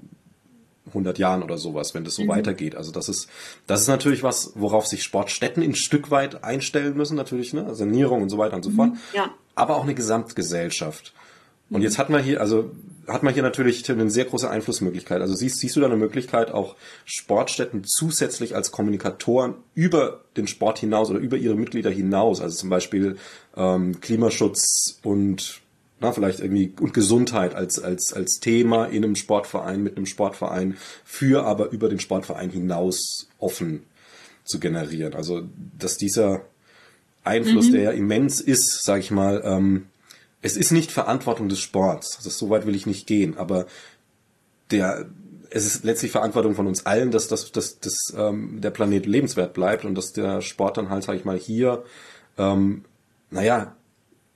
100 Jahren oder sowas, wenn das so mhm. weitergeht. Also das ist, das ist natürlich was, worauf sich Sportstätten ein Stück weit einstellen müssen, natürlich, ne? Sanierung und so weiter und so mhm. fort. Ja. Aber auch eine Gesamtgesellschaft. Und mhm. jetzt hat man hier, also hat man hier natürlich eine sehr große Einflussmöglichkeit. Also siehst, siehst du da eine Möglichkeit, auch Sportstätten zusätzlich als Kommunikatoren über den Sport hinaus oder über ihre Mitglieder hinaus, also zum Beispiel ähm, Klimaschutz und na, vielleicht irgendwie und Gesundheit als als als Thema in einem Sportverein mit einem Sportverein für aber über den Sportverein hinaus offen zu generieren. Also dass dieser Einfluss, mhm. der ja immens ist, sage ich mal, ähm, es ist nicht Verantwortung des Sports. Also so weit will ich nicht gehen, aber der es ist letztlich Verantwortung von uns allen, dass, dass, dass, dass ähm, der Planet lebenswert bleibt und dass der Sport dann halt, sage ich mal, hier, ähm, naja,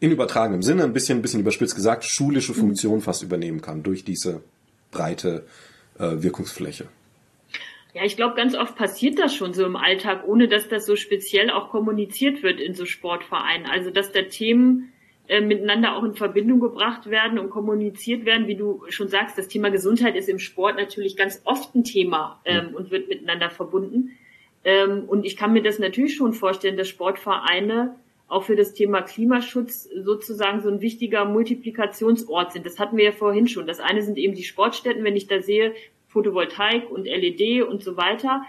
in übertragenem Sinne, ein bisschen, ein bisschen überspitzt gesagt, schulische mhm. Funktion fast übernehmen kann durch diese breite äh, Wirkungsfläche. Ja, ich glaube, ganz oft passiert das schon so im Alltag, ohne dass das so speziell auch kommuniziert wird in so Sportvereinen. Also, dass da Themen äh, miteinander auch in Verbindung gebracht werden und kommuniziert werden. Wie du schon sagst, das Thema Gesundheit ist im Sport natürlich ganz oft ein Thema ähm, und wird miteinander verbunden. Ähm, und ich kann mir das natürlich schon vorstellen, dass Sportvereine auch für das Thema Klimaschutz sozusagen so ein wichtiger Multiplikationsort sind. Das hatten wir ja vorhin schon. Das eine sind eben die Sportstätten, wenn ich da sehe, Photovoltaik und LED und so weiter.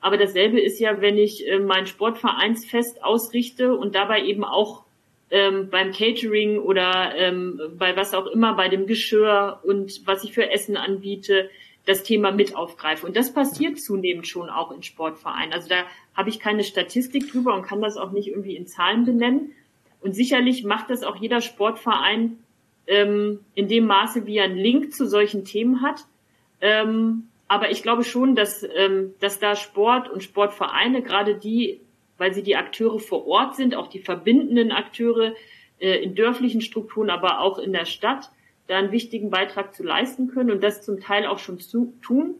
Aber dasselbe ist ja, wenn ich äh, mein Sportvereinsfest ausrichte und dabei eben auch ähm, beim Catering oder ähm, bei was auch immer, bei dem Geschirr und was ich für Essen anbiete, das Thema mit aufgreife. Und das passiert zunehmend schon auch in Sportvereinen. Also da habe ich keine Statistik drüber und kann das auch nicht irgendwie in Zahlen benennen. Und sicherlich macht das auch jeder Sportverein ähm, in dem Maße, wie er einen Link zu solchen Themen hat. Ähm, aber ich glaube schon, dass, ähm, dass da Sport und Sportvereine, gerade die, weil sie die Akteure vor Ort sind, auch die verbindenden Akteure äh, in dörflichen Strukturen, aber auch in der Stadt, da einen wichtigen Beitrag zu leisten können und das zum Teil auch schon zu tun,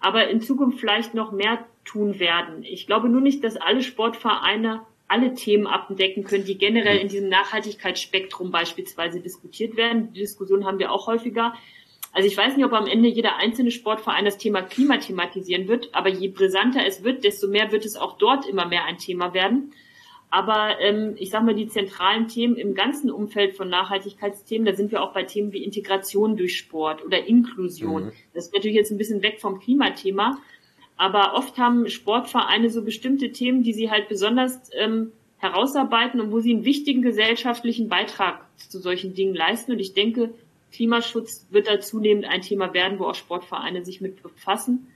aber in Zukunft vielleicht noch mehr tun werden. Ich glaube nur nicht, dass alle Sportvereine alle Themen abdecken können, die generell in diesem Nachhaltigkeitsspektrum beispielsweise diskutiert werden. Die Diskussion haben wir auch häufiger. Also ich weiß nicht, ob am Ende jeder einzelne Sportverein das Thema Klima thematisieren wird, aber je brisanter es wird, desto mehr wird es auch dort immer mehr ein Thema werden. Aber ähm, ich sage mal, die zentralen Themen im ganzen Umfeld von Nachhaltigkeitsthemen, da sind wir auch bei Themen wie Integration durch Sport oder Inklusion. Mhm. Das ist natürlich jetzt ein bisschen weg vom Klimathema. Aber oft haben Sportvereine so bestimmte Themen, die sie halt besonders ähm, herausarbeiten und wo sie einen wichtigen gesellschaftlichen Beitrag zu solchen Dingen leisten. Und ich denke, Klimaschutz wird da zunehmend ein Thema werden, wo auch Sportvereine sich mit befassen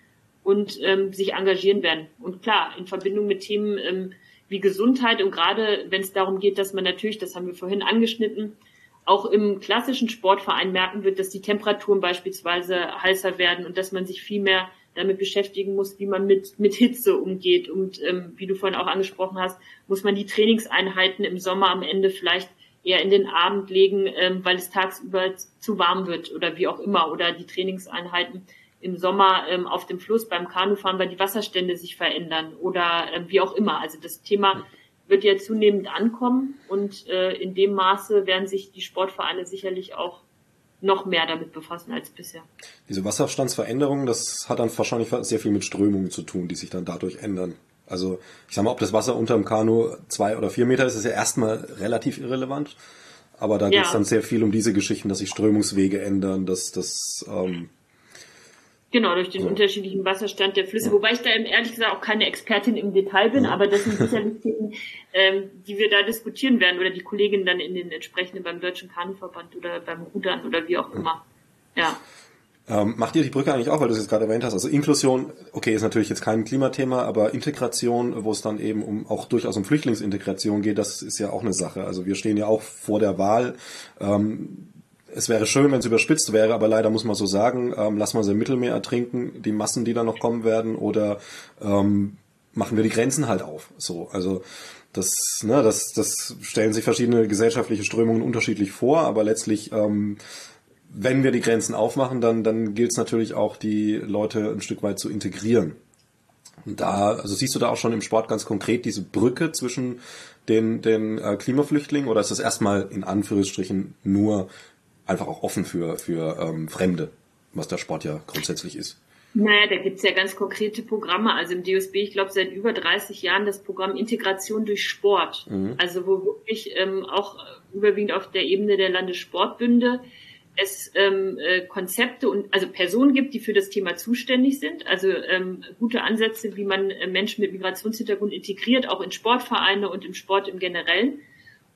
und ähm, sich engagieren werden. Und klar, in Verbindung mit Themen ähm, wie Gesundheit und gerade wenn es darum geht, dass man natürlich, das haben wir vorhin angeschnitten, auch im klassischen Sportverein merken wird, dass die Temperaturen beispielsweise heißer werden und dass man sich viel mehr damit beschäftigen muss, wie man mit, mit Hitze umgeht. Und ähm, wie du vorhin auch angesprochen hast, muss man die Trainingseinheiten im Sommer am Ende vielleicht eher in den Abend legen, ähm, weil es tagsüber zu warm wird oder wie auch immer. Oder die Trainingseinheiten im Sommer ähm, auf dem Fluss beim Kanufahren, weil die Wasserstände sich verändern oder äh, wie auch immer. Also das Thema wird ja zunehmend ankommen und äh, in dem Maße werden sich die Sportvereine sicherlich auch noch mehr damit befassen als bisher. Diese Wasserstandsveränderungen, das hat dann wahrscheinlich sehr viel mit Strömungen zu tun, die sich dann dadurch ändern. Also ich sag mal, ob das Wasser unter dem Kanu zwei oder vier Meter ist, ist ja erstmal relativ irrelevant. Aber da ja. geht es dann sehr viel um diese Geschichten, dass sich Strömungswege ändern, dass das ähm, Genau, durch den ja. unterschiedlichen Wasserstand der Flüsse, wobei ich da ehrlich gesagt auch keine Expertin im Detail bin, ja. aber das sind (laughs) sicherlich Themen, ähm, die wir da diskutieren werden oder die Kolleginnen dann in den entsprechenden beim Deutschen Kanuverband oder beim Rudern oder wie auch immer. Ja. Ähm, macht ihr die Brücke eigentlich auch, weil du es jetzt gerade erwähnt hast? Also Inklusion, okay, ist natürlich jetzt kein Klimathema, aber Integration, wo es dann eben um auch durchaus um Flüchtlingsintegration geht, das ist ja auch eine Sache. Also wir stehen ja auch vor der Wahl. Ähm, es wäre schön, wenn es überspitzt wäre, aber leider muss man so sagen, ähm, lassen wir sie im Mittelmeer ertrinken, die Massen, die da noch kommen werden, oder ähm, machen wir die Grenzen halt auf. So, also das, ne, das, das stellen sich verschiedene gesellschaftliche Strömungen unterschiedlich vor, aber letztlich, ähm, wenn wir die Grenzen aufmachen, dann, dann gilt es natürlich auch, die Leute ein Stück weit zu integrieren. Und da, also siehst du da auch schon im Sport ganz konkret diese Brücke zwischen den, den äh, Klimaflüchtlingen oder ist das erstmal in Anführungsstrichen nur einfach auch offen für, für ähm, Fremde, was der Sport ja grundsätzlich ist. Naja, da gibt's ja ganz konkrete Programme. Also im DSB, ich glaube, seit über 30 Jahren das Programm Integration durch Sport. Mhm. Also wo wirklich ähm, auch überwiegend auf der Ebene der Landessportbünde es ähm, äh, Konzepte und also Personen gibt, die für das Thema zuständig sind. Also ähm, gute Ansätze, wie man äh, Menschen mit Migrationshintergrund integriert, auch in Sportvereine und im Sport im Generellen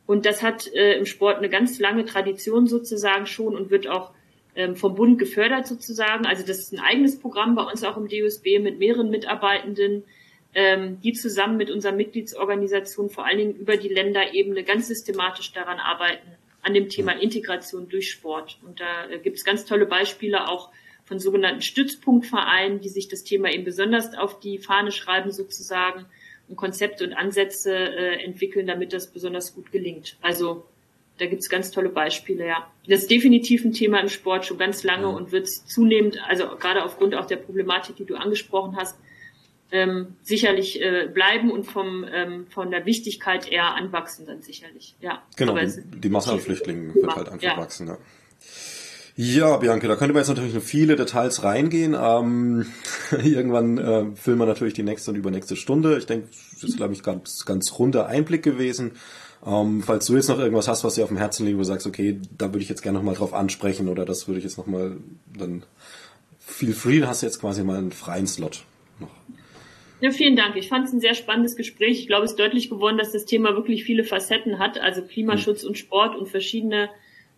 Und das hat äh, im Sport eine ganz lange Tradition sozusagen schon und wird auch ähm, vom Bund gefördert sozusagen. Also das ist ein eigenes Programm bei uns auch im DUSB mit mehreren Mitarbeitenden, ähm, die zusammen mit unserer Mitgliedsorganisation vor allen Dingen über die Länderebene ganz systematisch daran arbeiten, an dem Thema Integration durch Sport. Und da äh, gibt es ganz tolle Beispiele auch von sogenannten Stützpunktvereinen, die sich das Thema eben besonders auf die Fahne schreiben sozusagen und Konzepte und Ansätze äh, entwickeln, damit das besonders gut gelingt. Also da gibt's ganz tolle Beispiele, ja. Das ist definitiv ein Thema im Sport schon ganz lange und wird zunehmend, also gerade aufgrund auch der Problematik, die du angesprochen hast, ähm, sicherlich äh, bleiben und vom, ähm, von der Wichtigkeit eher anwachsen dann sicherlich. Ja. Genau, die, die Masse an Flüchtlingen wird halt einfach ja. wachsen. Ja. Ja, Bianca, da könnte man jetzt natürlich noch viele Details reingehen. Ähm, (laughs) irgendwann äh, füllen wir natürlich die nächste und übernächste Stunde. Ich denke, das ist, glaube ich, ganz, ganz runder Einblick gewesen. Ähm, falls du jetzt noch irgendwas hast, was dir auf dem Herzen liegt, wo du sagst, okay, da würde ich jetzt gerne nochmal drauf ansprechen oder das würde ich jetzt nochmal, dann feel free, hast du jetzt quasi mal einen freien Slot noch. Ja, vielen Dank. Ich fand es ein sehr spannendes Gespräch. Ich glaube, es ist deutlich geworden, dass das Thema wirklich viele Facetten hat, also Klimaschutz und Sport und verschiedene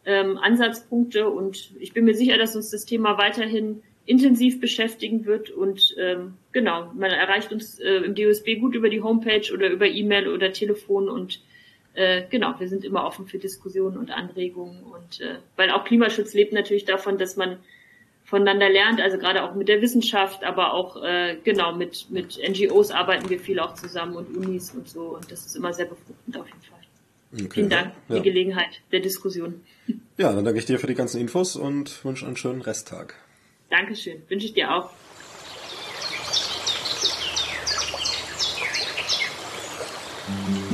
ähm, Ansatzpunkte. Und ich bin mir sicher, dass uns das Thema weiterhin intensiv beschäftigen wird. Und ähm, genau, man erreicht uns äh, im DUSB gut über die Homepage oder über E-Mail oder Telefon und äh, genau, wir sind immer offen für Diskussionen und Anregungen und äh, weil auch Klimaschutz lebt natürlich davon, dass man voneinander lernt, also gerade auch mit der Wissenschaft, aber auch äh, genau mit mit NGOs arbeiten wir viel auch zusammen und Unis und so und das ist immer sehr befruchtend auf jeden Fall. Okay, Vielen Dank für ja. die Gelegenheit der Diskussion. Ja, dann danke ich dir für die ganzen Infos und wünsche einen schönen Resttag. Dankeschön, wünsche ich dir auch. Mhm.